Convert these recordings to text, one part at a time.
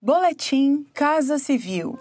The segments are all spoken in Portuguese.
Boletim Casa Civil.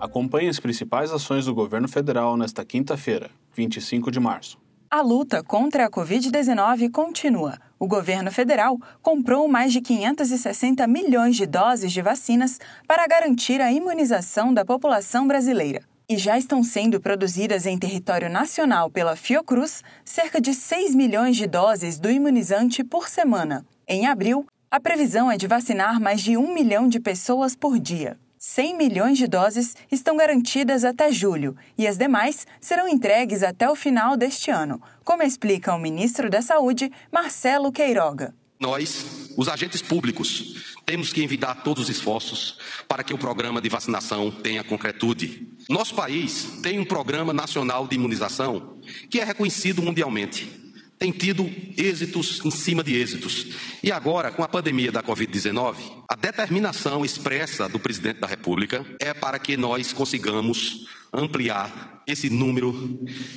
Acompanhe as principais ações do governo federal nesta quinta-feira, 25 de março. A luta contra a Covid-19 continua. O governo federal comprou mais de 560 milhões de doses de vacinas para garantir a imunização da população brasileira. E já estão sendo produzidas em território nacional pela Fiocruz cerca de 6 milhões de doses do imunizante por semana. Em abril, a previsão é de vacinar mais de 1 milhão de pessoas por dia. 100 milhões de doses estão garantidas até julho e as demais serão entregues até o final deste ano, como explica o ministro da Saúde, Marcelo Queiroga. Nós, os agentes públicos, temos que envidar todos os esforços para que o programa de vacinação tenha concretude. Nosso país tem um programa nacional de imunização que é reconhecido mundialmente tem tido êxitos em cima de êxitos. E agora, com a pandemia da Covid-19, a determinação expressa do presidente da República é para que nós consigamos ampliar esse número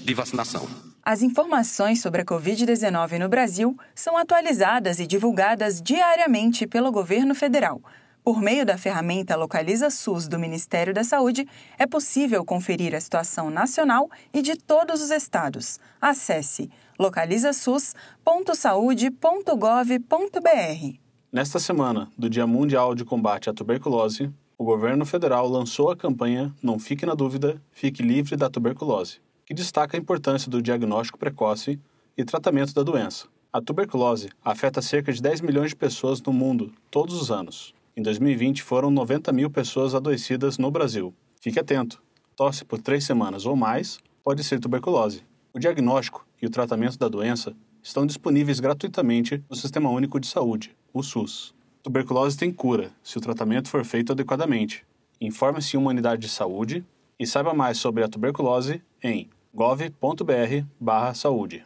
de vacinação. As informações sobre a Covid-19 no Brasil são atualizadas e divulgadas diariamente pelo governo federal. Por meio da ferramenta Localiza SUS do Ministério da Saúde, é possível conferir a situação nacional e de todos os estados. Acesse localizasus.saude.gov.br. Nesta semana do Dia Mundial de Combate à Tuberculose, o governo federal lançou a campanha Não Fique na Dúvida, Fique Livre da Tuberculose, que destaca a importância do diagnóstico precoce e tratamento da doença. A tuberculose afeta cerca de 10 milhões de pessoas no mundo todos os anos. Em 2020, foram 90 mil pessoas adoecidas no Brasil. Fique atento: tosse por três semanas ou mais pode ser tuberculose. O diagnóstico e o tratamento da doença estão disponíveis gratuitamente no Sistema Único de Saúde, o SUS. Tuberculose tem cura se o tratamento for feito adequadamente. Informe-se em uma unidade de saúde e saiba mais sobre a tuberculose em gov.br/saúde.